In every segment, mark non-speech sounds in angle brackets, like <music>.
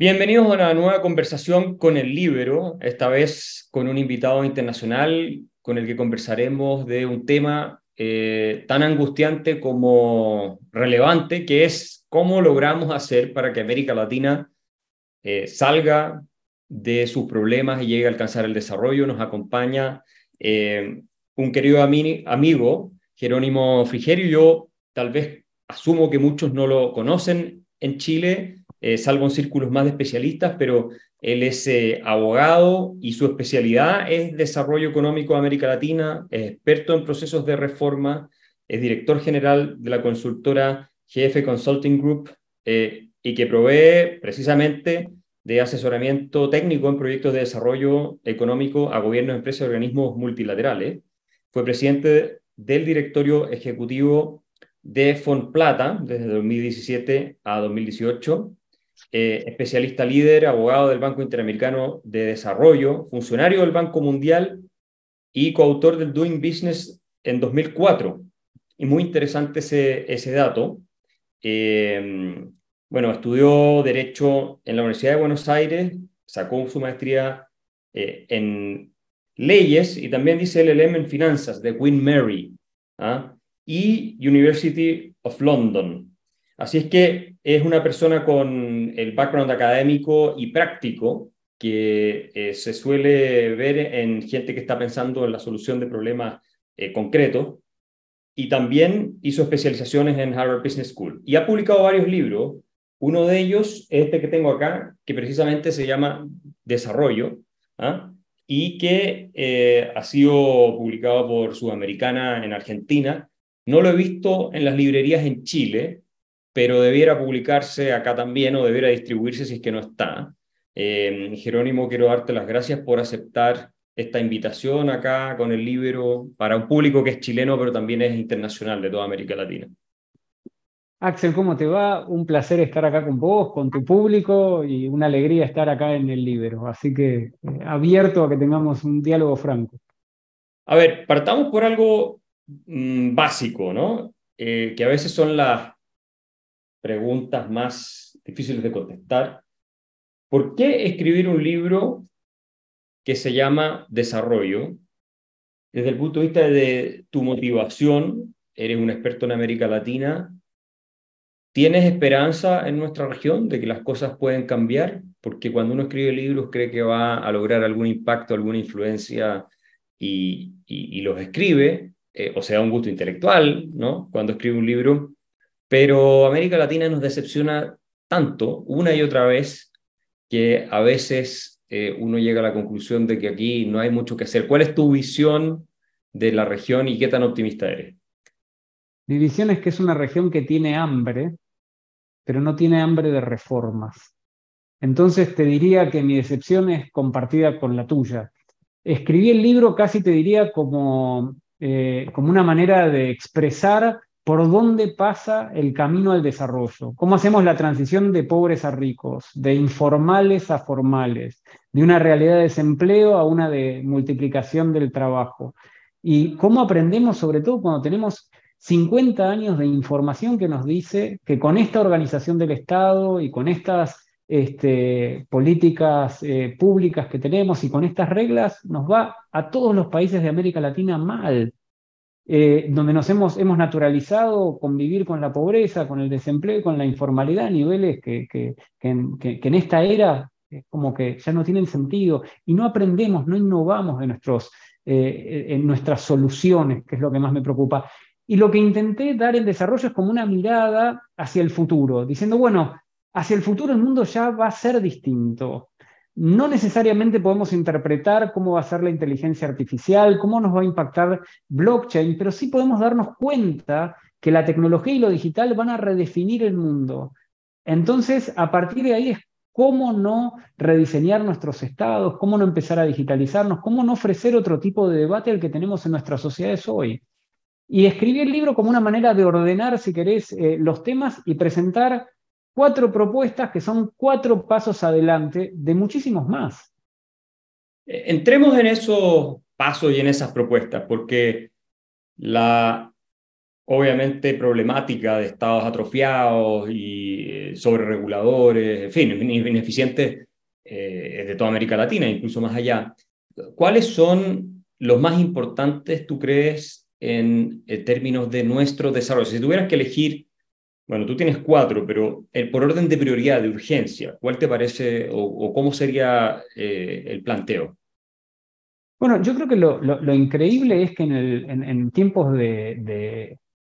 Bienvenidos a una nueva conversación con el Libro, esta vez con un invitado internacional con el que conversaremos de un tema eh, tan angustiante como relevante, que es cómo logramos hacer para que América Latina eh, salga de sus problemas y llegue a alcanzar el desarrollo. Nos acompaña eh, un querido amigo, Jerónimo Frigerio. Yo tal vez asumo que muchos no lo conocen en Chile eh, salvo en círculos más de especialistas, pero él es eh, abogado y su especialidad es desarrollo económico de América Latina, es experto en procesos de reforma, es director general de la consultora GF Consulting Group eh, y que provee precisamente de asesoramiento técnico en proyectos de desarrollo económico a gobiernos, empresas y organismos multilaterales. Fue presidente del directorio ejecutivo de Fonplata desde 2017 a 2018 eh, especialista líder, abogado del Banco Interamericano de Desarrollo, funcionario del Banco Mundial y coautor del Doing Business en 2004. Y muy interesante ese, ese dato. Eh, bueno, estudió Derecho en la Universidad de Buenos Aires, sacó su maestría eh, en leyes y también dice LLM en finanzas de Queen Mary ¿ah? y University of London. Así es que es una persona con el background académico y práctico que eh, se suele ver en gente que está pensando en la solución de problemas eh, concretos y también hizo especializaciones en Harvard Business School y ha publicado varios libros. Uno de ellos es este que tengo acá, que precisamente se llama Desarrollo, ¿ah? y que eh, ha sido publicado por Sudamericana en Argentina. No lo he visto en las librerías en Chile, pero debiera publicarse acá también o debiera distribuirse si es que no está. Eh, Jerónimo, quiero darte las gracias por aceptar esta invitación acá con el libro para un público que es chileno, pero también es internacional de toda América Latina. Axel, ¿cómo te va? Un placer estar acá con vos, con tu público y una alegría estar acá en el libro. Así que eh, abierto a que tengamos un diálogo franco. A ver, partamos por algo mm, básico, ¿no? Eh, que a veces son las preguntas más difíciles de contestar. ¿Por qué escribir un libro que se llama Desarrollo? Desde el punto de vista de tu motivación, eres un experto en América Latina, ¿tienes esperanza en nuestra región de que las cosas pueden cambiar? Porque cuando uno escribe libros cree que va a lograr algún impacto, alguna influencia y, los escribe, eh, o sea, un gusto intelectual, ¿no? Cuando escribe un libro, pero América Latina nos decepciona tanto una y otra vez que a veces eh, uno llega a la conclusión de que aquí no hay mucho que hacer. ¿Cuál es tu visión de la región y qué tan optimista eres? Mi visión es que es una región que tiene hambre, pero no tiene hambre de reformas. Entonces te diría que mi decepción es compartida con la tuya. Escribí el libro casi te diría como, eh, como una manera de expresar por dónde pasa el camino al desarrollo, cómo hacemos la transición de pobres a ricos, de informales a formales, de una realidad de desempleo a una de multiplicación del trabajo, y cómo aprendemos sobre todo cuando tenemos 50 años de información que nos dice que con esta organización del Estado y con estas este, políticas eh, públicas que tenemos y con estas reglas nos va a todos los países de América Latina mal. Eh, donde nos hemos, hemos naturalizado convivir con la pobreza, con el desempleo, con la informalidad a niveles que, que, en, esta era como que ya no tienen sentido y no aprendemos, no innovamos nuestros, eh, en nuestras soluciones, que es lo que más me preocupa. Y lo que intenté dar en desarrollo es como una mirada hacia el futuro, diciendo, bueno, hacia el futuro el mundo ya va a ser distinto. No necesariamente podemos interpretar cómo va a ser la inteligencia artificial, cómo nos va a impactar blockchain, pero sí podemos darnos cuenta que la tecnología y lo digital van a redefinir el mundo. Entonces, a partir de ahí es cómo no rediseñar nuestros estados, cómo no empezar a digitalizarnos, cómo no ofrecer otro tipo de debate al que tenemos en nuestras sociedades hoy. Y escribí el libro como una manera de ordenar, si querés, eh, los temas y presentar cuatro propuestas que son cuatro pasos adelante de muchísimos más. Eh, entremos en esos pasos y en esas propuestas, porque la obviamente problemática de estados atrofiados y eh, sobrereguladores, en fin, ineficientes eh, de toda América Latina, incluso más allá. ¿Cuáles son los más importantes, tú crees, en, términos de nuestro desarrollo? Si tuvieras que elegir, bueno, tú tienes cuatro, pero eh, por orden de prioridad, de urgencia, ¿cuál te parece o, cómo sería el planteo? Bueno, yo creo que lo, increíble es que en, en, tiempos de,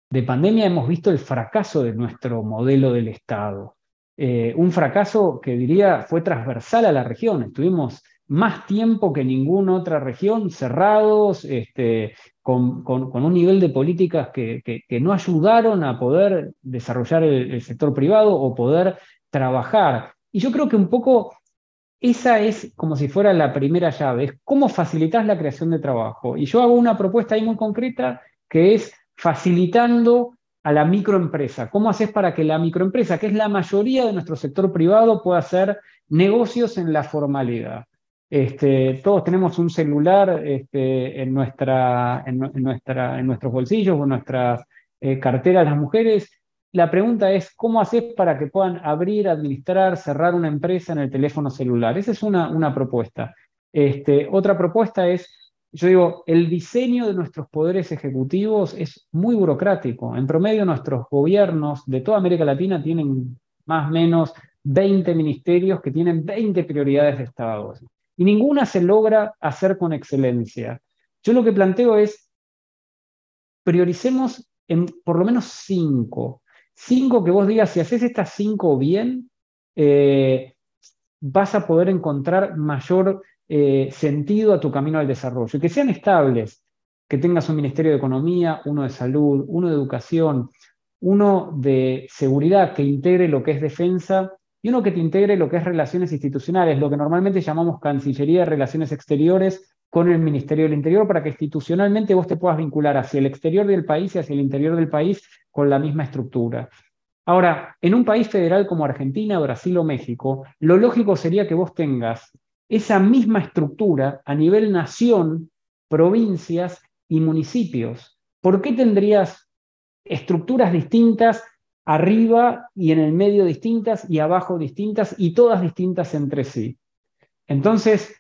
de pandemia hemos visto el fracaso de nuestro modelo del Estado. Eh, un fracaso que diría fue transversal a la región. Estuvimos más tiempo que ninguna otra región cerrados, este, con, un nivel de políticas que, no ayudaron a poder desarrollar el, sector privado o poder trabajar. Y yo creo que un poco esa es como si fuera la primera llave, es cómo facilitas la creación de trabajo. Y yo hago una propuesta ahí muy concreta que es facilitando a la microempresa. ¿Cómo haces para que la microempresa, que es la mayoría de nuestro sector privado, pueda hacer negocios en la formalidad? Este, todos tenemos un celular este, en, nuestros bolsillos o nuestras eh, carteras las mujeres. La pregunta es, ¿cómo haces para que puedan abrir, administrar, cerrar una empresa en el teléfono celular? Esa es una, una propuesta. Este, otra propuesta es yo digo, el diseño de nuestros poderes ejecutivos es muy burocrático. En promedio, nuestros gobiernos de toda América Latina tienen más o menos 20 ministerios que tienen 20 prioridades de Estado. Y ninguna se logra hacer con excelencia. Yo lo que planteo es, prioricemos en por lo menos cinco. Cinco que vos digas, si haces estas cinco bien, eh, vas a poder encontrar mayor eh, sentido a tu camino al desarrollo, y que sean estables, que tengas un Ministerio de Economía, uno de Salud, uno de Educación, uno de Seguridad que integre lo que es defensa y uno que te integre lo que es relaciones institucionales, lo que normalmente llamamos Cancillería de Relaciones Exteriores con el Ministerio del Interior, para que institucionalmente vos te puedas vincular hacia el exterior del país y hacia el interior del país con la misma estructura. Ahora, en un país federal como Argentina, Brasil o México, lo lógico sería que vos tengas esa misma estructura a nivel nación, provincias y municipios. ¿Por qué tendrías estructuras distintas arriba y en el medio distintas y abajo distintas y todas distintas entre sí? Entonces,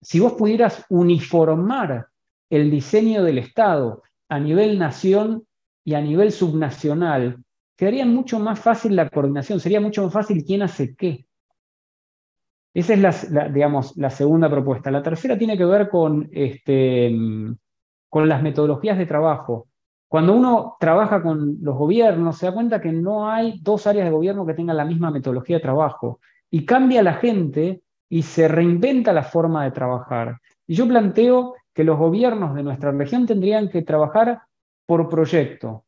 si vos pudieras uniformar el diseño del Estado a nivel nación y a nivel subnacional, quedaría mucho más fácil la coordinación, sería mucho más fácil quién hace qué. Esa es la, digamos, la segunda propuesta. La tercera tiene que ver con, este, con las metodologías de trabajo. Cuando uno trabaja con los gobiernos, se da cuenta que no hay dos áreas de gobierno que tengan la misma metodología de trabajo. Y cambia la gente y se reinventa la forma de trabajar. Y yo planteo que los gobiernos de nuestra región tendrían que trabajar por proyecto.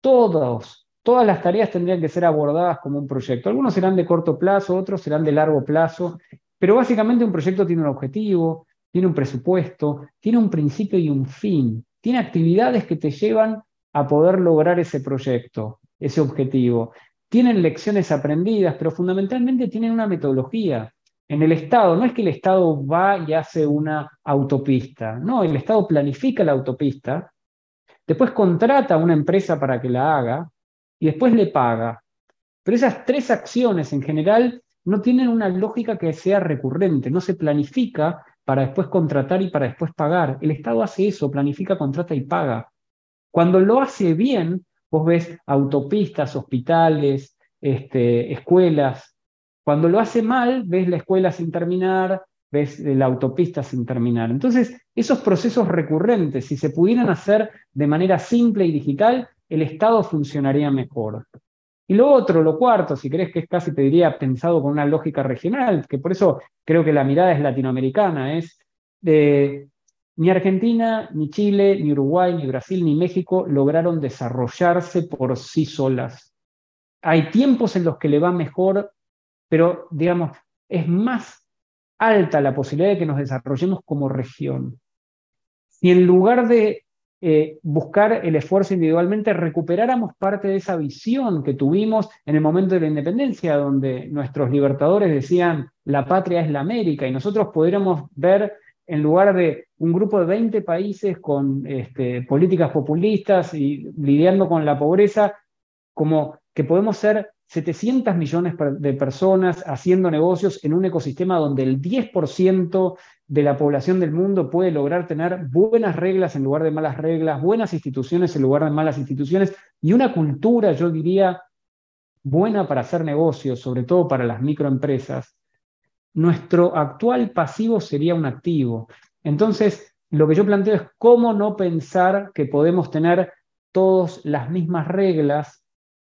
Todos, Todas las tareas tendrían que ser abordadas como un proyecto. Algunos serán de corto plazo, otros serán de largo plazo, pero básicamente un proyecto tiene un objetivo, tiene un presupuesto, tiene un principio y un fin, tiene actividades que te llevan a poder lograr ese proyecto, ese objetivo. Tienen lecciones aprendidas, pero fundamentalmente tienen una metodología. En el Estado, no es que el Estado va y hace una autopista, no, el Estado planifica la autopista, después contrata a una empresa para que la haga, y después le paga. Pero esas tres acciones en general no tienen una lógica que sea recurrente, no se planifica para después contratar y para después pagar. El Estado hace eso, planifica, contrata y paga. Cuando lo hace bien, vos ves autopistas, hospitales, este, escuelas. Cuando lo hace mal, ves la escuela sin terminar, ves la autopista sin terminar. Entonces, esos procesos recurrentes, si se pudieran hacer de manera simple y digital, el Estado funcionaría mejor. Y lo otro, lo cuarto, si crees que es casi, te diría, pensado con una lógica regional, que por eso creo que la mirada es latinoamericana, es de ni Argentina, ni Chile, ni Uruguay, ni Brasil, ni México lograron desarrollarse por sí solas. Hay tiempos en los que le va mejor, pero digamos, es más alta la posibilidad de que nos desarrollemos como región. Si en lugar de eh, buscar el esfuerzo individualmente, recuperáramos parte de esa visión que tuvimos en el momento de la independencia, donde nuestros libertadores decían, la patria es la América, y nosotros pudiéramos ver en lugar de un grupo de 20 países con este, políticas populistas y lidiando con la pobreza, como que podemos ser 700 millones de personas haciendo negocios en un ecosistema donde el 10% de la población del mundo puede lograr tener buenas reglas en lugar de malas reglas, buenas instituciones en lugar de malas instituciones y una cultura, yo diría, buena para hacer negocios, sobre todo para las microempresas, nuestro actual pasivo sería un activo. Entonces, lo que yo planteo es cómo no pensar que podemos tener todas las mismas reglas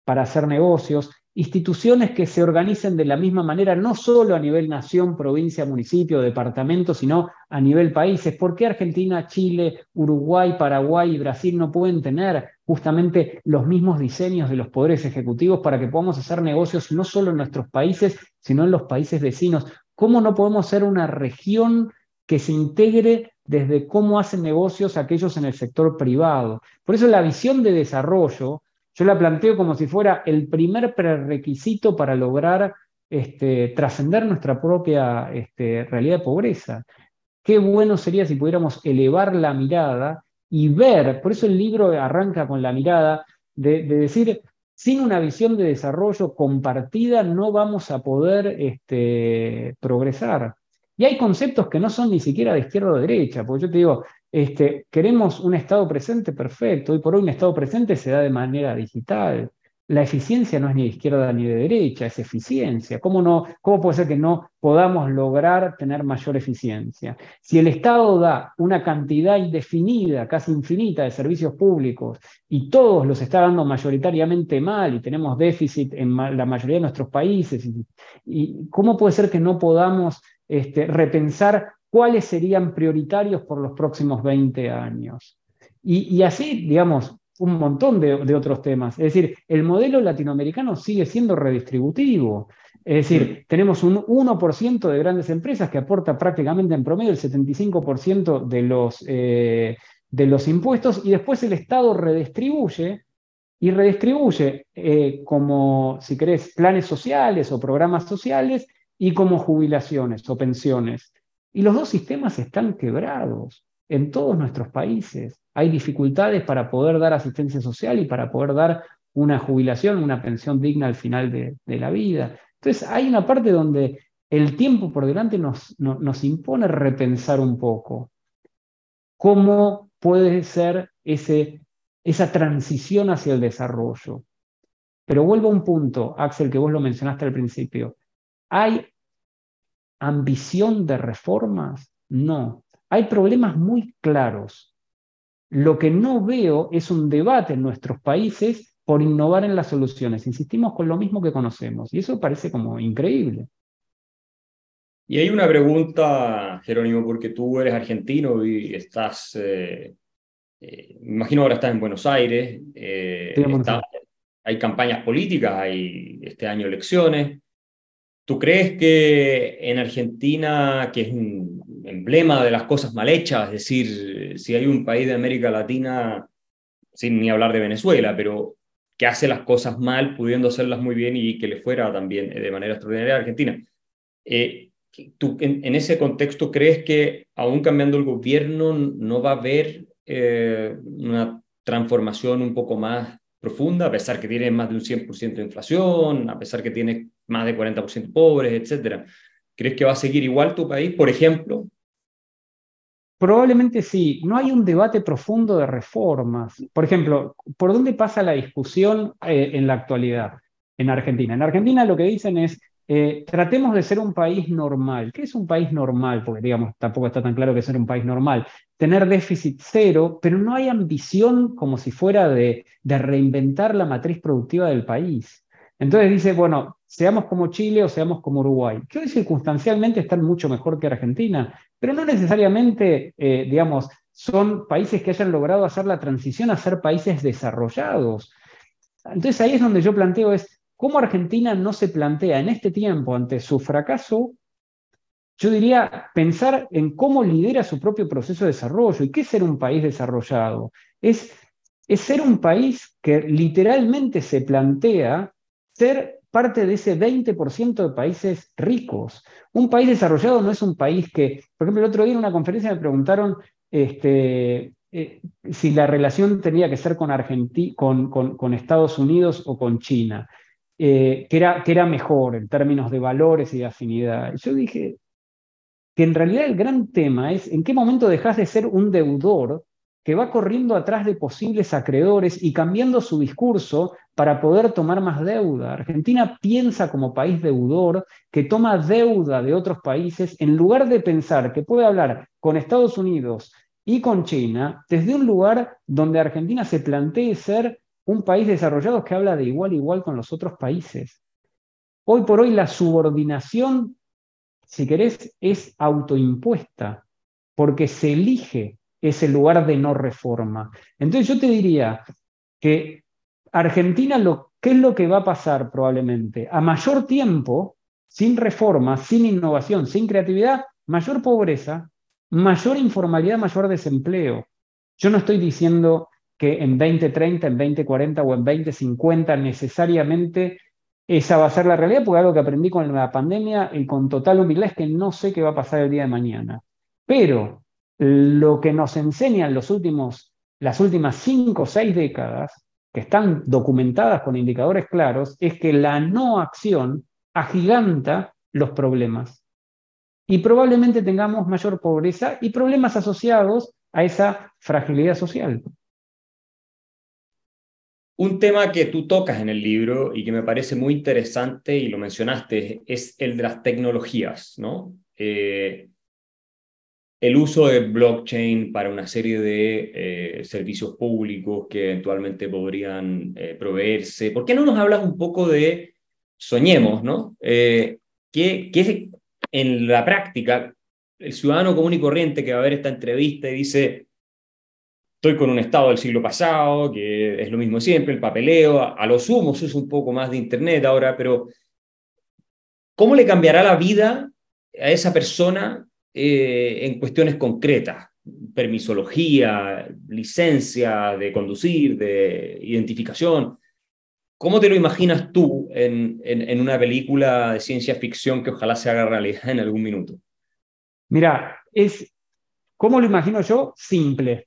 para hacer negocios, instituciones que se organicen de la misma manera, no solo a nivel nación, provincia, municipio, departamento, sino a nivel países. ¿Por qué Argentina, Chile, Uruguay, Paraguay y Brasil no pueden tener justamente los mismos diseños de los poderes ejecutivos para que podamos hacer negocios no solo en nuestros países, sino en los países vecinos? ¿Cómo no podemos ser una región que se integre desde cómo hacen negocios aquellos en el sector privado? Por eso la visión de desarrollo yo la planteo como si fuera el primer prerequisito para lograr este, trascender nuestra propia este, realidad de pobreza. Qué bueno sería si pudiéramos elevar la mirada y ver, por eso el libro arranca con la mirada de, decir, sin una visión de desarrollo compartida no vamos a poder este, progresar. Y hay conceptos que no son ni siquiera de izquierda o de derecha, porque yo te digo, este, queremos un estado presente perfecto. Hoy por hoy un estado presente se da de manera digital. La eficiencia no es ni de izquierda ni de derecha, es eficiencia. ¿Cómo, no, ¿Cómo puede ser que no podamos lograr tener mayor eficiencia? Si el Estado da una cantidad indefinida, casi infinita, de servicios públicos y todos los está dando mayoritariamente mal y tenemos déficit en la mayoría de nuestros países, y, ¿cómo puede ser que no podamos este, repensar cuáles serían prioritarios por los próximos 20 años. Y, así, digamos, un montón de, otros temas. Es decir, el modelo latinoamericano sigue siendo redistributivo. Es decir, tenemos un 1% de grandes empresas que aporta prácticamente en promedio el 75% de los, eh, de los impuestos y después el Estado redistribuye y redistribuye eh, como, si querés, planes sociales o programas sociales y como jubilaciones o pensiones. Y los dos sistemas están quebrados en todos nuestros países. Hay dificultades para poder dar asistencia social y para poder dar una jubilación, una pensión digna al final de, la vida. Entonces hay una parte donde el tiempo por delante nos, nos impone repensar un poco cómo puede ser ese, esa transición hacia el desarrollo. Pero vuelvo a un punto, Axel, que vos lo mencionaste al principio. Hay ambición de reformas? No. Hay problemas muy claros. Lo que no veo es un debate en nuestros países por innovar en las soluciones. Insistimos con lo mismo que conocemos y eso parece como increíble. Y hay una pregunta, Jerónimo, porque tú eres argentino y estás, eh, eh, imagino ahora estás en Buenos Aires, eh, hay campañas políticas, hay este año elecciones. ¿Tú crees que en Argentina, que es un emblema de las cosas mal hechas, es decir, si hay un país de América Latina, sin ni hablar de Venezuela, pero que hace las cosas mal, pudiendo hacerlas muy bien y que le fuera también de manera extraordinaria a Argentina. Eh, ¿Tú en, ese contexto crees que aún cambiando el gobierno no va a haber eh, una transformación un poco más profunda, a pesar que tiene más de un 100% de inflación, a pesar que tiene más de 40% pobres, etcétera. ¿Crees que va a seguir igual tu país, por ejemplo? Probablemente sí. No hay un debate profundo de reformas. Por ejemplo, ¿por dónde pasa la discusión eh, en la actualidad en Argentina? En Argentina lo que dicen es, eh, tratemos de ser un país normal. ¿Qué es un país normal? Porque, digamos, tampoco está tan claro que ser un país normal. Tener déficit cero, pero no hay ambición como si fuera de, reinventar la matriz productiva del país. Entonces dice, bueno, seamos como Chile o seamos como Uruguay, que hoy circunstancialmente están mucho mejor que Argentina, pero no necesariamente, eh, digamos, son países que hayan logrado hacer la transición a ser países desarrollados. Entonces ahí es donde yo planteo es, ¿cómo Argentina no se plantea en este tiempo ante su fracaso? Yo diría pensar en cómo lidera su propio proceso de desarrollo. ¿Y qué es ser un país desarrollado? Es, ser un país que literalmente se plantea ser parte de ese 20% de países ricos. Un país desarrollado no es un país que, por ejemplo, el otro día en una conferencia me preguntaron este, eh, si la relación tenía que ser con, con, con, Estados Unidos o con China, eh, que, era, que era mejor en términos de valores y de afinidad. Yo dije que en realidad el gran tema es en qué momento dejas de ser un deudor que va corriendo atrás de posibles acreedores y cambiando su discurso para poder tomar más deuda. Argentina piensa como país deudor que toma deuda de otros países en lugar de pensar que puede hablar con Estados Unidos y con China desde un lugar donde Argentina se plantee ser un país desarrollado que habla de igual a igual con los otros países. Hoy por hoy la subordinación, si querés, es autoimpuesta, porque se elige ese lugar de no reforma. Entonces yo te diría que Argentina, lo, ¿qué es lo que va a pasar probablemente? A mayor tiempo, sin reforma, sin innovación, sin creatividad, mayor pobreza, mayor informalidad, mayor desempleo. Yo no estoy diciendo que en 2030, en 2040 o en 2050 necesariamente esa va a ser la realidad, porque algo que aprendí con la pandemia y con total humildad es que no sé qué va a pasar el día de mañana. Pero lo que nos enseñan los últimos, las últimas cinco o seis décadas, que están documentadas con indicadores claros, es que la no acción agiganta los problemas y probablemente tengamos mayor pobreza y problemas asociados a esa fragilidad social. Un tema que tú tocas en el libro y que me parece muy interesante y lo mencionaste es el de las tecnologías, ¿no? Eh, el uso de blockchain para una serie de eh, servicios públicos que eventualmente podrían eh, proveerse. ¿Por qué no nos hablas un poco de, soñemos, ¿no? ¿qué, qué, en la práctica, el ciudadano común y corriente que va a ver esta entrevista y dice, estoy con un Estado del siglo pasado, que es lo mismo siempre, el papeleo, a, lo sumo es un poco más de Internet ahora, pero ¿cómo le cambiará la vida a esa persona eh, en cuestiones concretas? Permisología, licencia de conducir, de identificación. ¿Cómo te lo imaginas tú en, en, una película de ciencia ficción que ojalá se haga realidad en algún minuto? Mira, es, ¿cómo lo imagino yo? Simple.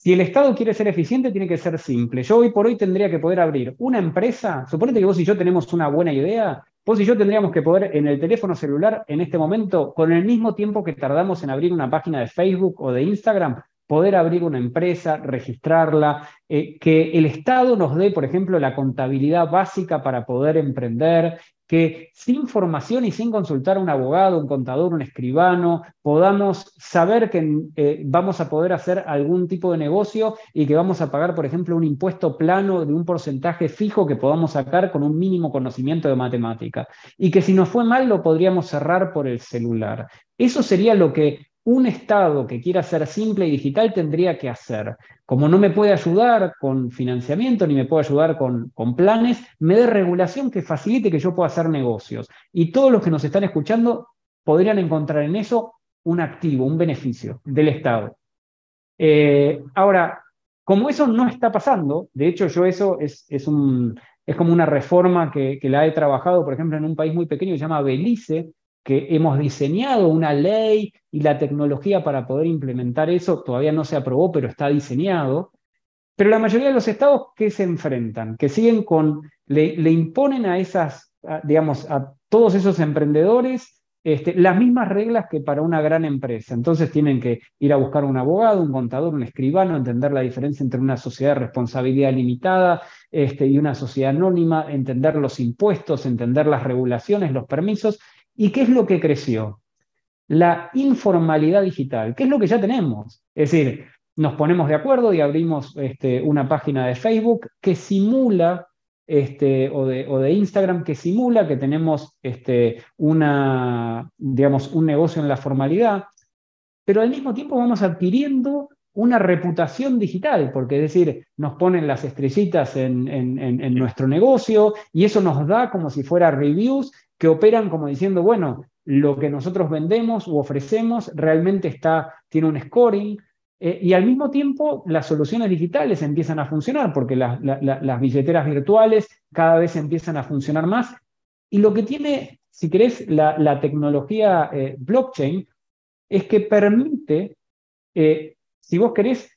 Si el Estado quiere ser eficiente, tiene que ser simple. Yo hoy por hoy tendría que poder abrir una empresa. Suponete que vos y yo tenemos una buena idea. Vos y yo tendríamos que poder en el teléfono celular, en este momento, con el mismo tiempo que tardamos en abrir una página de Facebook o de Instagram, poder abrir una empresa, registrarla, eh, que el Estado nos dé, por ejemplo, la contabilidad básica para poder emprender, que sin formación y sin consultar a un abogado, un contador, un escribano, podamos saber que eh, vamos a poder hacer algún tipo de negocio y que vamos a pagar, por ejemplo, un impuesto plano de un porcentaje fijo que podamos sacar con un mínimo conocimiento de matemática. Y que si nos fue mal lo podríamos cerrar por el celular. Eso sería lo que un Estado que quiera ser simple y digital tendría que hacer. Como no me puede ayudar con financiamiento ni me puede ayudar con, planes, me dé regulación que facilite que yo pueda hacer negocios. Y todos los que nos están escuchando podrían encontrar en eso un activo, un beneficio del Estado. Eh, ahora, como eso no está pasando, de hecho yo eso es, es como una reforma que, que la he trabajado, por ejemplo, en un país muy pequeño que se llama Belice, que hemos diseñado una ley y la tecnología para poder implementar eso todavía no se aprobó, pero está diseñado. Pero la mayoría de los estados que se enfrentan, que siguen con, le, imponen a esas, digamos, a todos esos emprendedores este, las mismas reglas que para una gran empresa. Entonces tienen que ir a buscar un abogado, un contador, un escribano, entender la diferencia entre una sociedad de responsabilidad limitada este, y una sociedad anónima, entender los impuestos, entender las regulaciones, los permisos, ¿Y qué es lo que creció? La informalidad digital, que es lo que ya tenemos. Es decir, nos ponemos de acuerdo y abrimos este, una página de Facebook que simula, este, o, de, o, de, Instagram, que simula que tenemos este, una, digamos, un negocio en la formalidad, pero al mismo tiempo vamos adquiriendo una reputación digital, porque es decir, nos ponen las estrellitas en, en, nuestro negocio y eso nos da como si fuera reviews que operan como diciendo, bueno, lo que nosotros vendemos u ofrecemos realmente está, tiene un scoring, eh, y al mismo tiempo las soluciones digitales empiezan a funcionar, porque las billeteras virtuales cada vez empiezan a funcionar más Y lo que tiene, si querés, la, tecnología eh, blockchain es que permite, eh, si vos querés,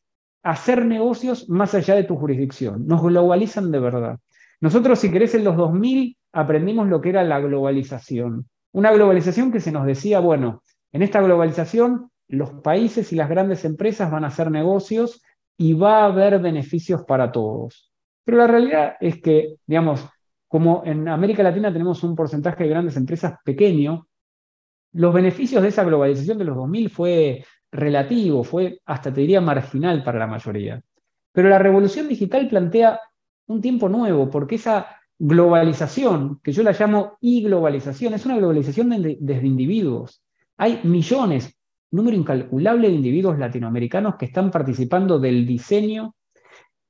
hacer negocios más allá de tu jurisdicción. Nos globalizan de verdad. Nosotros, si querés, en los 2000 aprendimos lo que era la globalización. Una globalización que se nos decía, bueno, en esta globalización los países y las grandes empresas van a hacer negocios y va a haber beneficios para todos. Pero la realidad es que, digamos, como en América Latina tenemos un porcentaje de grandes empresas pequeño, los beneficios de esa globalización de los 2000 fue relativo, fue hasta te diría marginal para la mayoría. Pero la revolución digital plantea un tiempo nuevo, porque esa globalización, que yo la llamo i-globalización, es una globalización desde individuos. Hay millones, número incalculable de individuos latinoamericanos que están participando del diseño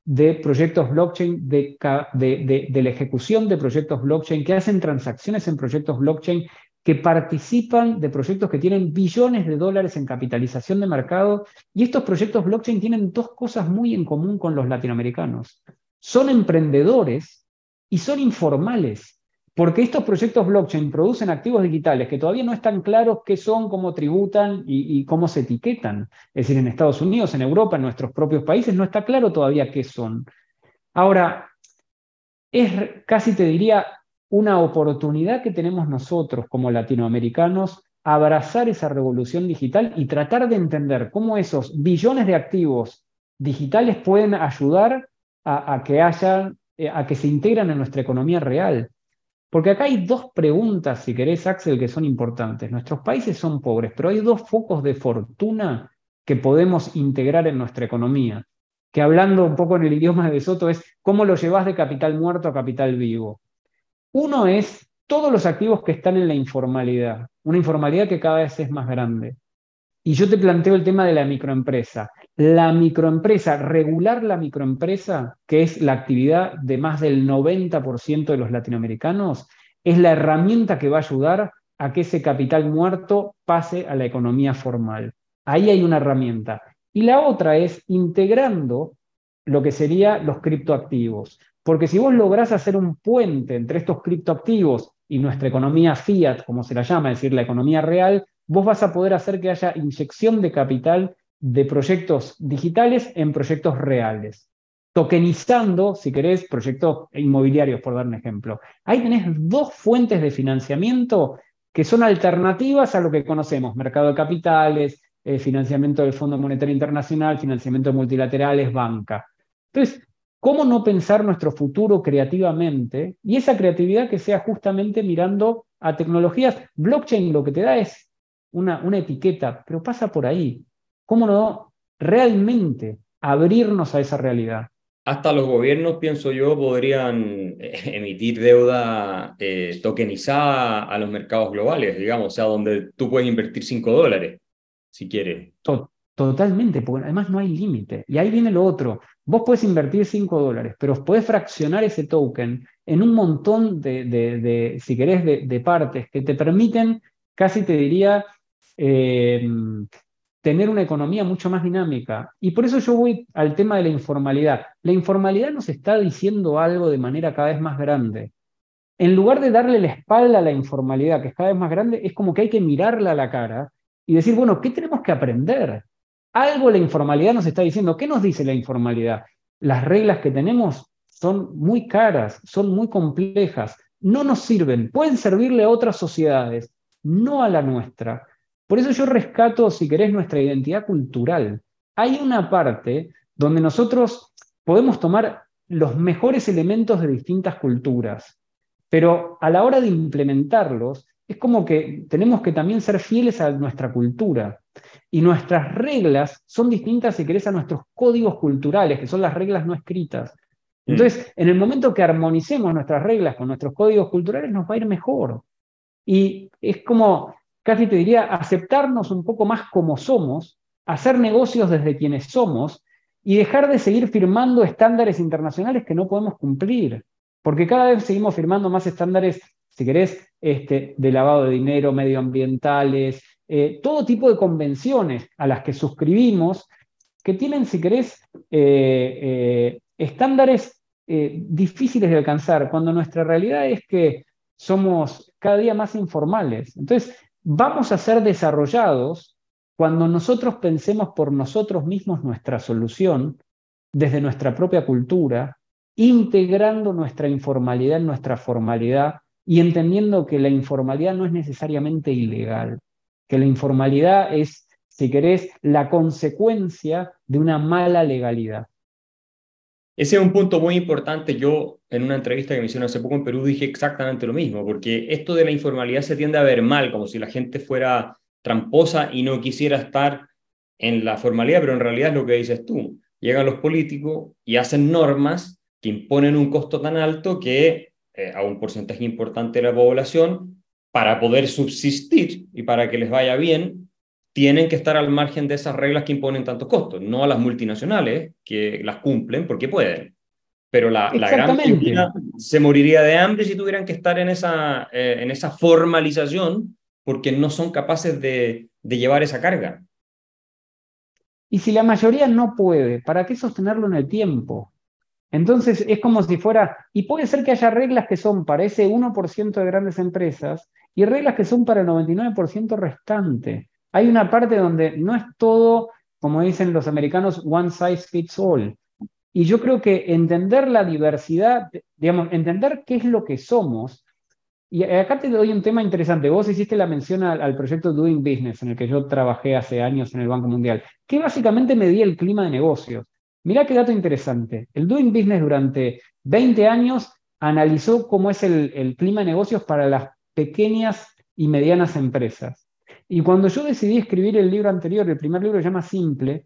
de proyectos blockchain, de, de, la ejecución de proyectos blockchain, que hacen transacciones en proyectos blockchain, que participan de proyectos que tienen billones de dólares en capitalización de mercado. Y estos proyectos blockchain tienen dos cosas muy en común con los latinoamericanos. Son emprendedores y son informales. Porque estos proyectos blockchain producen activos digitales que todavía no están claros qué son, cómo tributan y, cómo se etiquetan. Es decir, en Estados Unidos, en Europa, en nuestros propios países, no está claro todavía qué son. Ahora, es casi te diría una oportunidad que tenemos nosotros como latinoamericanos abrazar esa revolución digital y tratar de entender cómo esos billones de activos digitales pueden ayudar a, que eh, a que se integran en nuestra economía real. Porque acá hay dos preguntas, si querés, Axel, que son importantes. Nuestros países son pobres, pero hay dos focos de fortuna que podemos integrar en nuestra economía. Que hablando un poco en el idioma de Soto es cómo lo llevas de capital muerto a capital vivo. Uno es todos los activos que están en la informalidad, una informalidad que cada vez es más grande. Y yo te planteo el tema de la microempresa. La microempresa, regular la microempresa, que es la actividad de más del 90% de los latinoamericanos, es la herramienta que va a ayudar a que ese capital muerto pase a la economía formal. Ahí hay una herramienta. Y la otra es integrando lo que serían los criptoactivos. Porque si vos lográs hacer un puente entre estos criptoactivos y nuestra economía fiat, como se la llama, es decir, la economía real, vos vas a poder hacer que haya inyección de capital de proyectos digitales en proyectos reales, tokenizando, si querés, proyectos inmobiliarios, por dar un ejemplo. Ahí tenés dos fuentes de financiamiento que son alternativas a lo que conocemos, mercado de capitales, eh, financiamiento del Fondo Monetario Internacional, financiamiento multilaterales, banca. Entonces, ¿cómo no pensar nuestro futuro creativamente? Y esa creatividad que sea justamente mirando a tecnologías. Blockchain lo que te da es una, etiqueta, pero pasa por ahí. ¿Cómo no realmente abrirnos a esa realidad? Hasta los gobiernos, pienso yo, podrían eh, <laughs> emitir deuda eh, tokenizada a los mercados globales, digamos, o sea, donde tú puedes invertir 5 dólares, si quieres. totalmente, porque además no hay límite. Y ahí viene lo otro. Vos puedes invertir 5 dólares, pero puedes fraccionar ese token en un montón de, de si querés, de, partes que te permiten, casi te diría, eh, tener una economía mucho más dinámica. Y por eso yo voy al tema de la informalidad. La informalidad nos está diciendo algo de manera cada vez más grande. En lugar de darle la espalda a la informalidad, que es cada vez más grande, es como que hay que mirarla a la cara y decir, bueno, ¿qué tenemos que aprender? Algo la informalidad nos está diciendo. ¿Qué nos dice la informalidad? Las reglas que tenemos son muy caras, son muy complejas, no nos sirven, pueden servirle a otras sociedades, no a la nuestra. Por eso yo rescato, si querés, nuestra identidad cultural. Hay una parte donde nosotros podemos tomar los mejores elementos de distintas culturas, pero a la hora de implementarlos, es como que tenemos que también ser fieles a nuestra cultura. Y nuestras reglas son distintas, si querés, a nuestros códigos culturales, que son las reglas no escritas. Mm. Entonces, en el momento que armonicemos nuestras reglas con nuestros códigos culturales, nos va a ir mejor. Y es como casi te diría, aceptarnos un poco más como somos, hacer negocios desde quienes somos y dejar de seguir firmando estándares internacionales que no podemos cumplir. Porque cada vez seguimos firmando más estándares, si querés, este, de lavado de dinero, medioambientales, eh, todo tipo de convenciones a las que suscribimos que tienen, si querés, eh, eh, estándares difíciles de alcanzar, cuando nuestra realidad es que somos cada día más informales. Entonces, vamos a ser desarrollados cuando nosotros pensemos por nosotros mismos nuestra solución desde nuestra propia cultura, integrando nuestra informalidad en nuestra formalidad y entendiendo que la informalidad no es necesariamente ilegal, que la informalidad es, si querés, la consecuencia de una mala legalidad. Ese es un punto muy importante. Yo en una entrevista que me hicieron hace poco en Perú dije exactamente lo mismo, porque esto de la informalidad se tiende a ver mal, como si la gente fuera tramposa y no quisiera estar en la formalidad, pero en realidad es lo que dices tú. Llegan los políticos y hacen normas que imponen un costo tan alto que eh, a un porcentaje importante de la población, para poder subsistir y para que les vaya bien, tienen que estar al margen de esas reglas que imponen tantos costos, no a las multinacionales que las cumplen porque pueden. Pero la, la gran mayoría se moriría de hambre si tuvieran que estar en esa, eh, en esa formalización porque no son capaces de, de llevar esa carga. Y si la mayoría no puede, ¿para qué sostenerlo en el tiempo? Entonces es como si fuera, y puede ser que haya reglas que son para ese 1% de grandes empresas y reglas que son para el 99% restante. Hay una parte donde no es todo, como dicen los americanos, one size fits all. Y yo creo que entender la diversidad, digamos, entender qué es lo que somos, y acá te doy un tema interesante. Vos hiciste la mención al, proyecto Doing Business, en el que yo trabajé hace años en el Banco Mundial, que básicamente medía el clima de negocios. Mirá qué dato interesante. El Doing Business durante 20 años analizó cómo es el, el clima de negocios para las pequeñas y medianas empresas. Y cuando yo decidí escribir el libro anterior, el primer libro se llama Simple,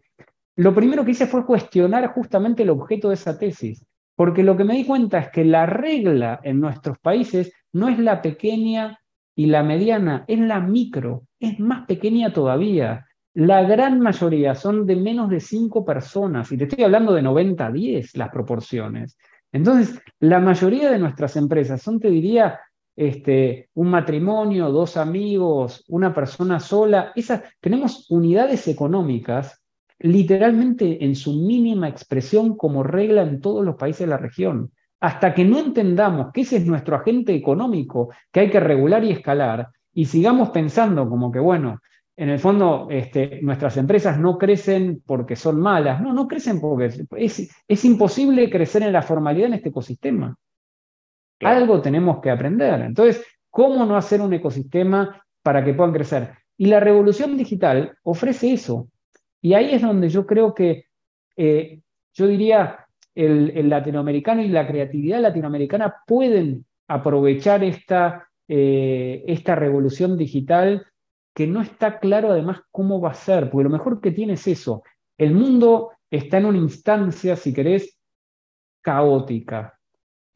lo primero que hice fue cuestionar justamente el objeto de esa tesis, porque lo que me di cuenta es que la regla en nuestros países no es la pequeña y la mediana, es la micro, es más pequeña todavía. La gran mayoría son de menos de cinco personas, y te estoy hablando de 90 a 10 las proporciones. Entonces, la mayoría de nuestras empresas son, te diría, este, un matrimonio, dos amigos, una persona sola. Tenemos unidades económicas literalmente en su mínima expresión como regla en todos los países de la región. Hasta que no entendamos que ese es nuestro agente económico que hay que regular y escalar y sigamos pensando como que, bueno, en el fondo este, nuestras empresas no crecen porque son malas, no, no crecen porque es imposible crecer en la formalidad en este ecosistema. Algo tenemos que aprender. Entonces, ¿cómo no hacer un ecosistema para que puedan crecer? Y la revolución digital ofrece eso. Y ahí es donde yo creo que, eh, yo diría, el, latinoamericano y la creatividad latinoamericana pueden aprovechar esta, eh, esta revolución digital que no está claro además cómo va a ser, porque lo mejor que tiene es eso. El mundo está en una instancia, si querés, caótica,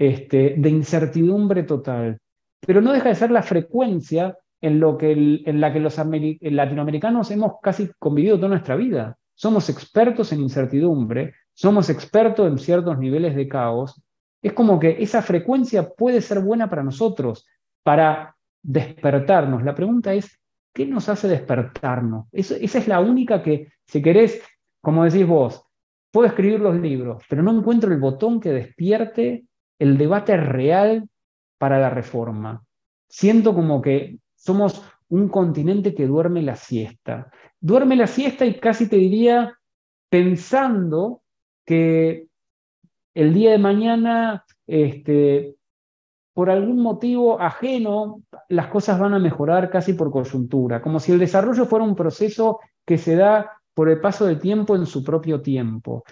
este, de incertidumbre total. Pero no deja de ser la frecuencia en, lo que en la que los latinoamericanos hemos casi convivido toda nuestra vida. Somos expertos en incertidumbre, somos expertos en ciertos niveles de caos. Es como que esa frecuencia puede ser buena para nosotros, para despertarnos. La pregunta es, ¿qué nos hace despertarnos? esa es la única que, si querés, como decís vos, puedo escribir los libros, pero no encuentro el botón que despierte el debate real para la reforma. Siento como que somos un continente que duerme la siesta. Duerme la siesta y casi te diría pensando que el día de mañana, este, por algún motivo ajeno, las cosas van a mejorar casi por coyuntura, como si el desarrollo fuera un proceso que se da por el paso del tiempo en su propio tiempo.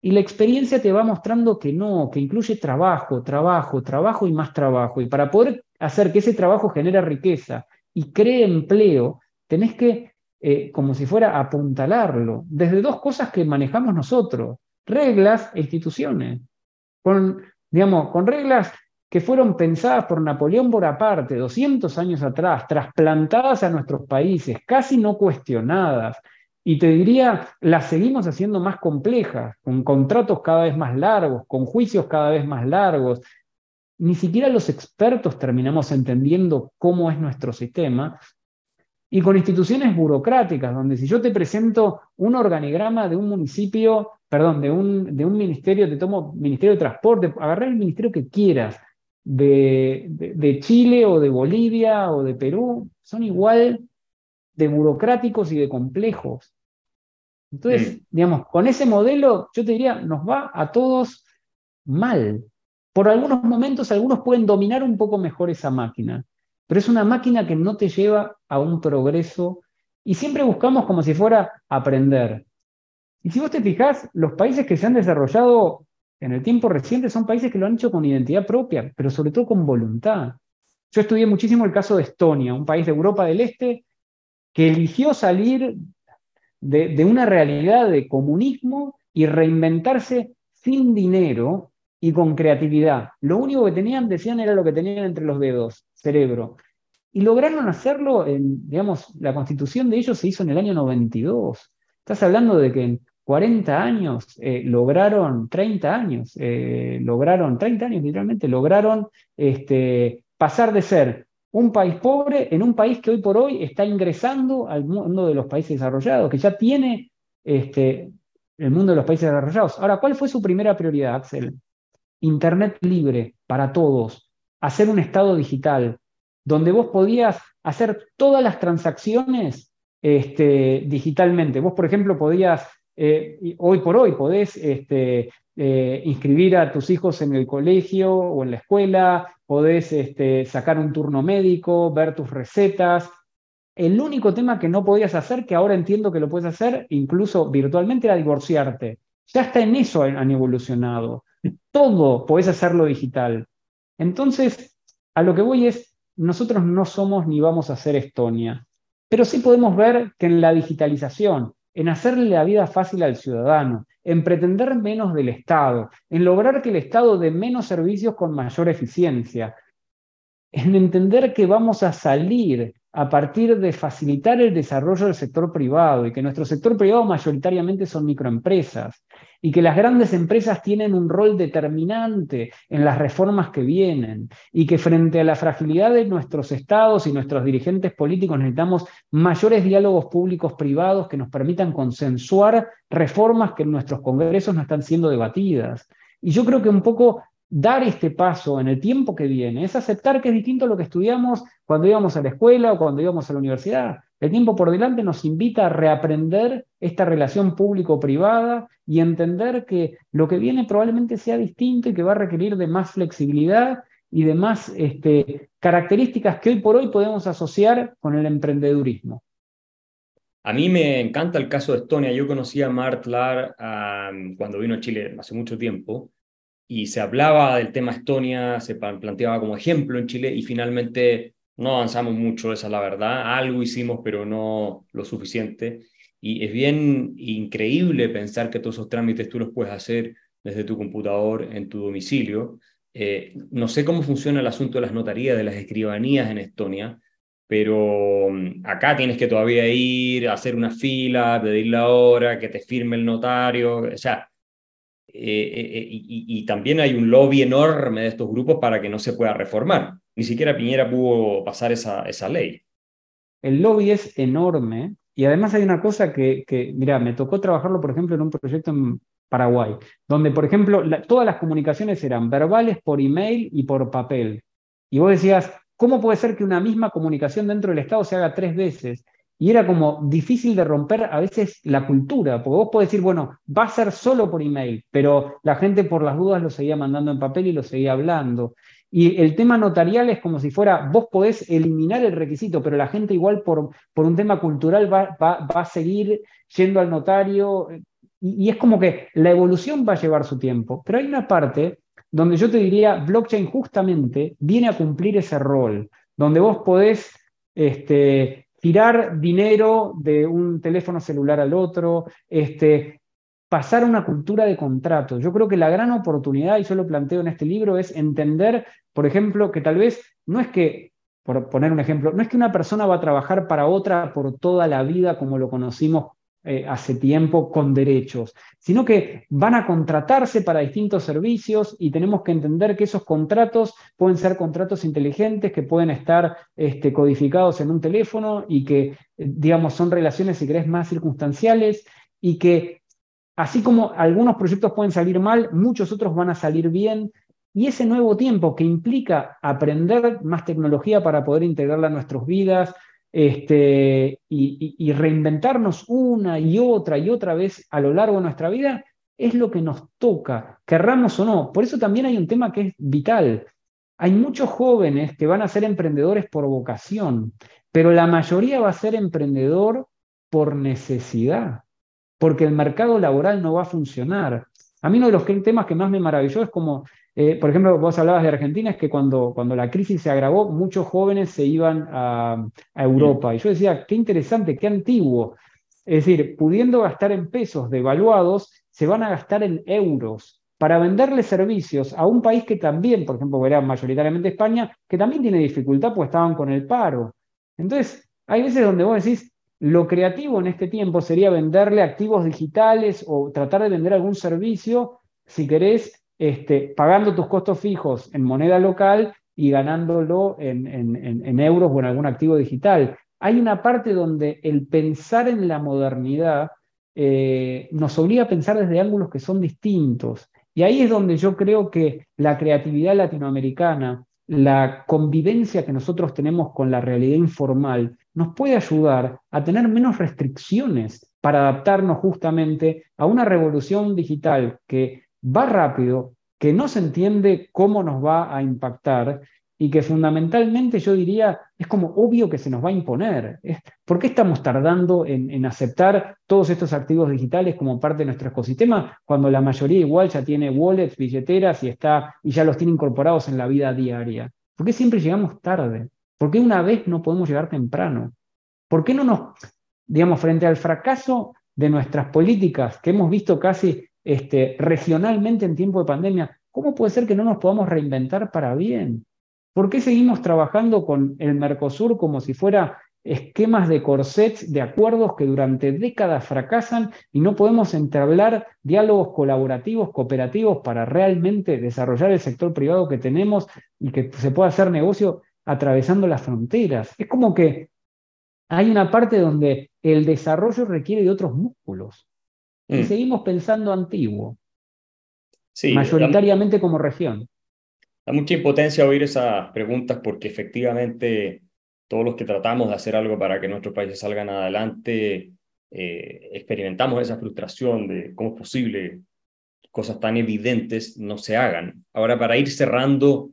Y la experiencia te va mostrando que no, que incluye trabajo, trabajo, trabajo y más trabajo. Y para poder hacer que ese trabajo genere riqueza y cree empleo, tenés que, eh, como si fuera, apuntalarlo desde dos cosas que manejamos nosotros, reglas e instituciones. Con, digamos, con reglas que fueron pensadas por Napoleón Bonaparte 200 años atrás, trasplantadas a nuestros países, casi no cuestionadas, y te diría, las seguimos haciendo más complejas, con contratos cada vez más largos, con juicios cada vez más largos. Ni siquiera los expertos terminamos entendiendo cómo es nuestro sistema. Y con instituciones burocráticas, donde si yo te presento un organigrama de un municipio, perdón, de un, de un ministerio, te tomo Ministerio de Transporte, agarrar el ministerio que quieras. de, Chile o de Bolivia o de Perú son igual de burocráticos y de complejos. Entonces, mm. digamos, con ese modelo, yo te diría, nos va a todos mal. Por algunos momentos, algunos pueden dominar un poco mejor esa máquina, pero es una máquina que no te lleva a un progreso y siempre buscamos como si fuera aprender. Y si vos te fijás, los países que se han desarrollado en el tiempo reciente son países que lo han hecho con identidad propia, pero sobre todo con voluntad. Yo estudié muchísimo el caso de Estonia, un país de Europa del Este que eligió salir de, una realidad de comunismo y reinventarse sin dinero y con creatividad. Lo único que tenían, decían, era lo que tenían entre los dedos, cerebro. Y lograron hacerlo, en, digamos, la constitución de ellos se hizo en el año 92. Estás hablando de que en 40 años eh, lograron, 30 años, eh, lograron, 30 años literalmente, lograron este, pasar de ser un país pobre en un país que hoy por hoy está ingresando al mundo de los países desarrollados, que ya tiene este, el mundo de los países desarrollados. Ahora, ¿cuál fue su primera prioridad, Axel? Internet libre para todos, hacer un estado digital, donde vos podías hacer todas las transacciones este, digitalmente. Vos, por ejemplo, podías eh, hoy por hoy podés este, eh, inscribir a tus hijos en el colegio o en la escuela, podés este, sacar un turno médico, ver tus recetas. El único tema que no podías hacer, que ahora entiendo que lo puedes hacer, incluso virtualmente, era divorciarte. Ya está en eso han evolucionado. Todo podés hacerlo digital. Entonces, a lo que voy es, nosotros no somos ni vamos a ser Estonia, pero sí podemos ver que en la digitalización, en hacerle la vida fácil al ciudadano, en pretender menos del Estado, en lograr que el Estado dé menos servicios con mayor eficiencia, en entender que vamos a salir a partir de facilitar el desarrollo del sector privado y que nuestro sector privado mayoritariamente son microempresas y que las grandes empresas tienen un rol determinante en las reformas que vienen y que frente a la fragilidad de nuestros estados y nuestros dirigentes políticos necesitamos mayores diálogos públicos privados que nos permitan consensuar reformas que en nuestros congresos no están siendo debatidas. Y yo creo que un poco dar este paso en el tiempo que viene es aceptar que es distinto a lo que estudiamos cuando íbamos a la escuela o cuando íbamos a la universidad. El tiempo por delante nos invita a reaprender esta relación público-privada y entender que lo que viene probablemente sea distinto y que va a requerir de más flexibilidad y de más este, características que hoy por hoy podemos asociar con el emprendedurismo. A mí me encanta el caso de Estonia. Yo conocí a Mart Lar cuando vino a Chile hace mucho tiempo y se hablaba del tema Estonia, se planteaba como ejemplo en Chile y finalmente no avanzamos mucho, esa es la verdad. Algo hicimos, pero no lo suficiente. Y es bien increíble pensar que todos esos trámites tú los puedes hacer desde tu computador en tu domicilio. Eh, no sé cómo funciona el asunto de las notarías, de las escribanías en Estonia, pero mm, acá tienes que todavía ir hacer una fila, pedir la hora, que te firme el notario. O sea, eh, eh, eh, y, también hay un lobby enorme de estos grupos para que no se pueda reformar. Ni siquiera Piñera pudo pasar esa, esa ley. El lobby es enorme y además hay una cosa que, que, mira, me tocó trabajarlo, por ejemplo, en un proyecto en Paraguay, donde, por ejemplo, todas las comunicaciones eran verbales por email y por papel. Y vos decías, ¿cómo puede ser que una misma comunicación dentro del Estado se haga tres veces? Y era como difícil de romper a veces la cultura, porque vos podés decir, bueno, va a ser solo por email, pero la gente por las dudas lo seguía mandando en papel y lo seguía hablando. Y el tema notarial es como si fuera, vos podés eliminar el requisito, pero la gente igual por, por un tema cultural va, va, a seguir yendo al notario. Y, y es como que la evolución va a llevar su tiempo. Pero hay una parte donde yo te diría, blockchain justamente viene a cumplir ese rol, donde vos podés este, tirar dinero de un teléfono celular al otro, este, pasar a una cultura de contrato. Yo creo que la gran oportunidad, y yo lo planteo en este libro, es entender, por ejemplo, que tal vez no es que, por poner un ejemplo, no es que una persona va a trabajar para otra por toda la vida como lo conocimos eh, hace tiempo con derechos, sino que van a contratarse para distintos servicios y tenemos que entender que esos contratos pueden ser contratos inteligentes que pueden estar este, codificados en un teléfono y que, eh, digamos, son relaciones, si querés, más circunstanciales y que, así como algunos proyectos pueden salir mal, muchos otros van a salir bien. Y ese nuevo tiempo que implica aprender más tecnología para poder integrarla a nuestras vidas este, y, reinventarnos una y otra y otra vez a lo largo de nuestra vida, es lo que nos toca, querramos o no. Por eso también hay un tema que es vital. Hay muchos jóvenes que van a ser emprendedores por vocación, pero la mayoría va a ser emprendedor por necesidad, porque el mercado laboral no va a funcionar. A mí uno de los temas que más me maravilló es como, eh, por ejemplo, vos hablabas de Argentina, es que cuando, cuando la crisis se agravó, muchos jóvenes se iban a, Europa. Y yo decía, qué interesante, qué antiguo. Es decir, pudiendo gastar en pesos devaluados, se van a gastar en euros para venderle servicios a un país que también, por ejemplo, era mayoritariamente España, que también tiene dificultad pues estaban con el paro. Entonces, hay veces donde vos decís, lo creativo en este tiempo sería venderle activos digitales o tratar de vender algún servicio, si querés, este, pagando tus costos fijos en moneda local y ganándolo en, euros o en algún activo digital. Hay una parte donde el pensar en la modernidad eh, nos obliga a pensar desde ángulos que son distintos. Y ahí es donde yo creo que la creatividad latinoamericana, la convivencia que nosotros tenemos con la realidad informal, nos puede ayudar a tener menos restricciones para adaptarnos justamente a una revolución digital que va rápido, que no se entiende cómo nos va a impactar y que fundamentalmente yo diría es como obvio que se nos va a imponer. ¿Por qué estamos tardando en, aceptar todos estos activos digitales como parte de nuestro ecosistema cuando la mayoría igual ya tiene wallets, billeteras y, está, y ya los tiene incorporados en la vida diaria? ¿Por qué siempre llegamos tarde? ¿Por qué una vez no podemos llegar temprano? ¿Por qué no nos, digamos, frente al fracaso de nuestras políticas que hemos visto casi este, regionalmente en tiempo de pandemia, ¿cómo puede ser que no nos podamos reinventar para bien? ¿Por qué seguimos trabajando con el Mercosur como si fuera esquemas de corsets, de acuerdos que durante décadas fracasan y no podemos entablar diálogos colaborativos, cooperativos para realmente desarrollar el sector privado que tenemos y que se pueda hacer negocio atravesando las fronteras? Es como que hay una parte donde el desarrollo requiere de otros músculos. Y mm. seguimos pensando antiguo. mayoritariamente como región. Da mucha impotencia oír esas preguntas porque efectivamente todos los que tratamos de hacer algo para que nuestros países salgan adelante eh, experimentamos esa frustración de cómo es posible cosas tan evidentes no se hagan. Ahora, para ir cerrando,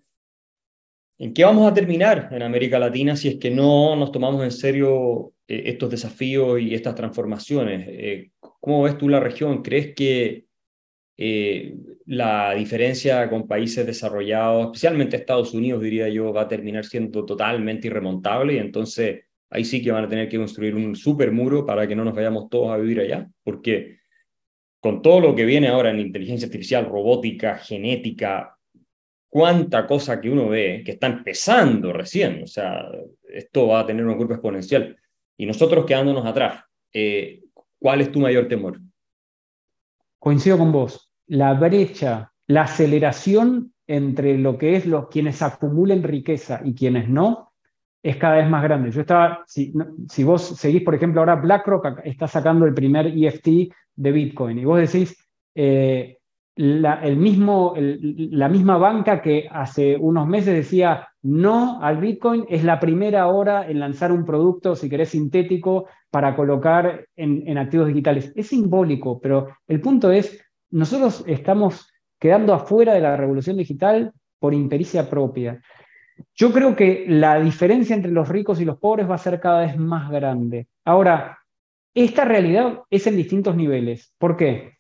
¿en qué vamos a terminar en América Latina si es que no nos tomamos en serio eh, estos desafíos y estas transformaciones? Eh, ¿Cómo ves tú la región? ¿Crees que eh, la diferencia con países desarrollados, especialmente Estados Unidos, diría yo, va a terminar siendo totalmente irremontable y entonces ahí sí que van a tener que construir un super muro para que no nos vayamos todos a vivir allá, porque con todo lo que viene ahora en inteligencia artificial, robótica, genética, cuánta cosa que uno ve que está empezando recién, o sea, esto va a tener una curva exponencial y nosotros quedándonos atrás. Eh, ¿Cuál es tu mayor temor? coincido con vos, la brecha, la aceleración entre lo que es los quienes acumulen riqueza y quienes no, es cada vez más grande. Yo estaba, si, vos seguís, por ejemplo, ahora BlackRock está sacando el primer EFT de Bitcoin y vos decís, eh, la, el mismo, la misma banca que hace unos meses decía no al Bitcoin es la primera hora en lanzar un producto, si querés, sintético para colocar en, activos digitales. Es simbólico, pero el punto es, nosotros estamos quedando afuera de la revolución digital por impericia propia. Yo creo que la diferencia entre los ricos y los pobres va a ser cada vez más grande. Ahora, esta realidad es en distintos niveles. ¿Por qué?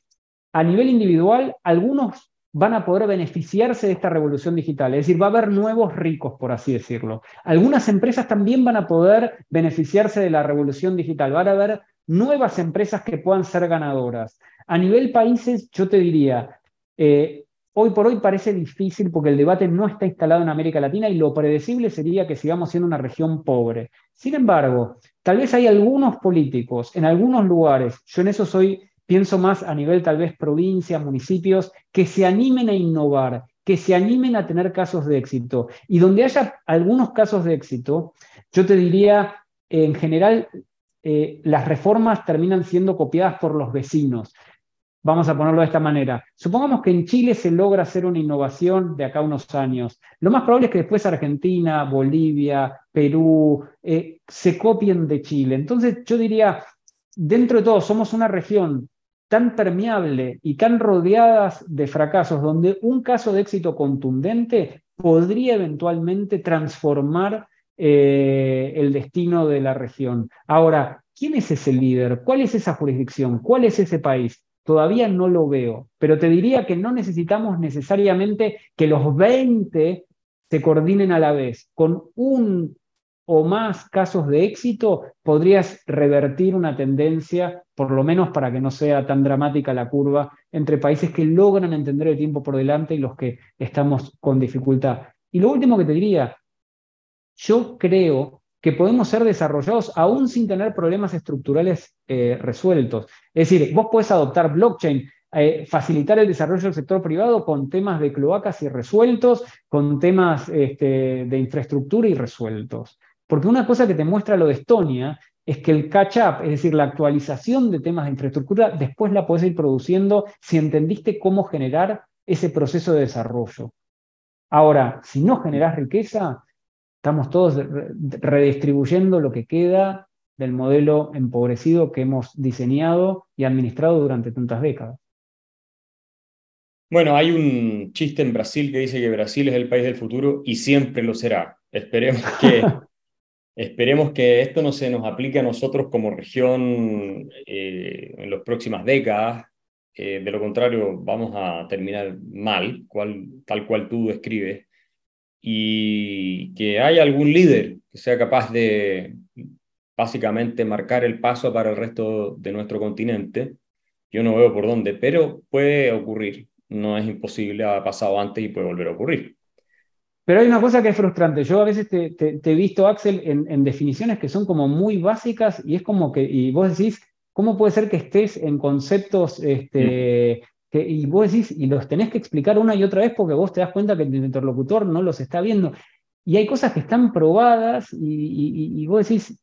A nivel individual, algunos van a poder beneficiarse de esta revolución digital, es decir, va a haber nuevos ricos, por así decirlo. Algunas empresas también van a poder beneficiarse de la revolución digital, van a haber nuevas empresas que puedan ser ganadoras. A nivel países, yo te diría, eh, hoy por hoy parece difícil porque el debate no está instalado en América Latina y lo predecible sería que sigamos siendo una región pobre. Sin embargo, tal vez hay algunos políticos en algunos lugares, yo en eso soy pienso más a nivel tal vez provincias, municipios, que se animen a innovar, que se animen a tener casos de éxito. Y donde haya algunos casos de éxito, yo te diría, en general, eh, las reformas terminan siendo copiadas por los vecinos. Vamos a ponerlo de esta manera. Supongamos que en Chile se logra hacer una innovación de acá unos años. Lo más probable es que después Argentina, Bolivia, Perú eh, se copien de Chile. Entonces yo diría, dentro de todo, somos una región tan permeable y tan rodeadas de fracasos, donde un caso de éxito contundente podría eventualmente transformar eh, el destino de la región. Ahora, ¿quién es ese líder? ¿Cuál es esa jurisdicción? ¿Cuál es ese país? Todavía no lo veo, pero te diría que no necesitamos necesariamente que los 20 se coordinen a la vez. Con un o más casos de éxito podrías revertir una tendencia, por lo menos para que no sea tan dramática la curva, entre países que logran entender el tiempo por delante y los que estamos con dificultad. Y lo último que te diría, yo creo que podemos ser desarrollados aún sin tener problemas estructurales eh, resueltos. Es decir, vos podés adoptar blockchain, eh, facilitar el desarrollo del sector privado con temas de cloacas irresueltos, con temas este, de infraestructura irresueltos. Porque una cosa que te muestra lo de Estonia es que el catch-up, es decir, la actualización de temas de infraestructura, después la podés ir produciendo si entendiste cómo generar ese proceso de desarrollo. Ahora, si no generás riqueza, Estamos todos redistribuyendo lo que queda del modelo empobrecido que hemos diseñado y administrado durante tantas décadas. Bueno, hay un chiste en Brasil que dice que Brasil es el país del futuro y siempre lo será. Esperemos que, <laughs> esperemos que esto no se nos aplique a nosotros como región eh, en las próximas décadas. Eh, de lo contrario, vamos a terminar mal, tal cual tú describes y que haya algún líder que sea capaz de básicamente marcar el paso para el resto de nuestro continente. Yo no veo por dónde, pero puede ocurrir. No es imposible, ha pasado antes y puede volver a ocurrir. Pero hay una cosa que es frustrante. Yo a veces te, he visto, Axel, en, definiciones que son como muy básicas y es como que, y vos decís, ¿cómo puede ser que estés en conceptos este, y vos decís, y los tenés que explicar una y otra vez porque vos te das cuenta que el interlocutor no los está viendo. Y hay cosas que están probadas y, vos decís,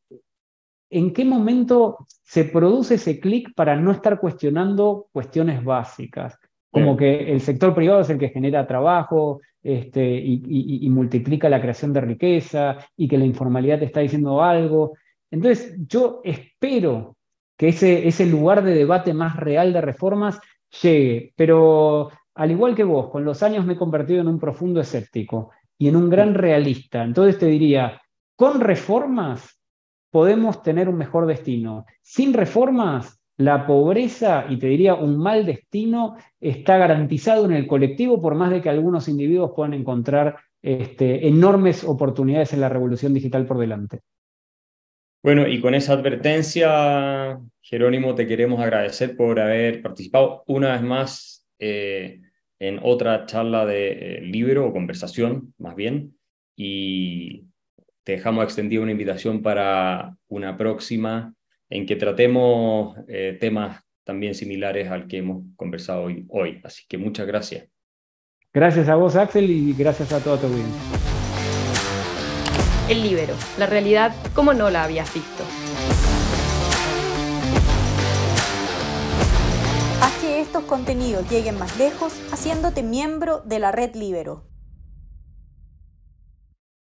¿en qué momento se produce ese clic para no estar cuestionando cuestiones básicas? Como que el sector privado es el que genera trabajo este, y, multiplica la creación de riqueza y que la informalidad te está diciendo algo. Entonces, yo espero que ese, ese lugar de debate más real de reformas llegue. Pero al igual que vos, con los años me he convertido en un profundo escéptico y en un gran realista. Entonces te diría, con reformas podemos tener un mejor destino. Sin reformas, la pobreza, y te diría un mal destino, está garantizado en el colectivo, por más de que algunos individuos puedan encontrar este, enormes oportunidades en la revolución digital por delante. Bueno, y con esa advertencia, Jerónimo, te queremos agradecer por haber participado una vez más eh, en otra charla de eh, libro o conversación, más bien, y te dejamos extendida una invitación para una próxima en que tratemos eh, temas también similares al que hemos conversado hoy, hoy. Así que muchas gracias. Gracias a vos, Axel, y gracias a toda tu audiencia. El libero, la realidad como no la habías visto. Haz que estos contenidos lleguen más lejos haciéndote miembro de la red Libero.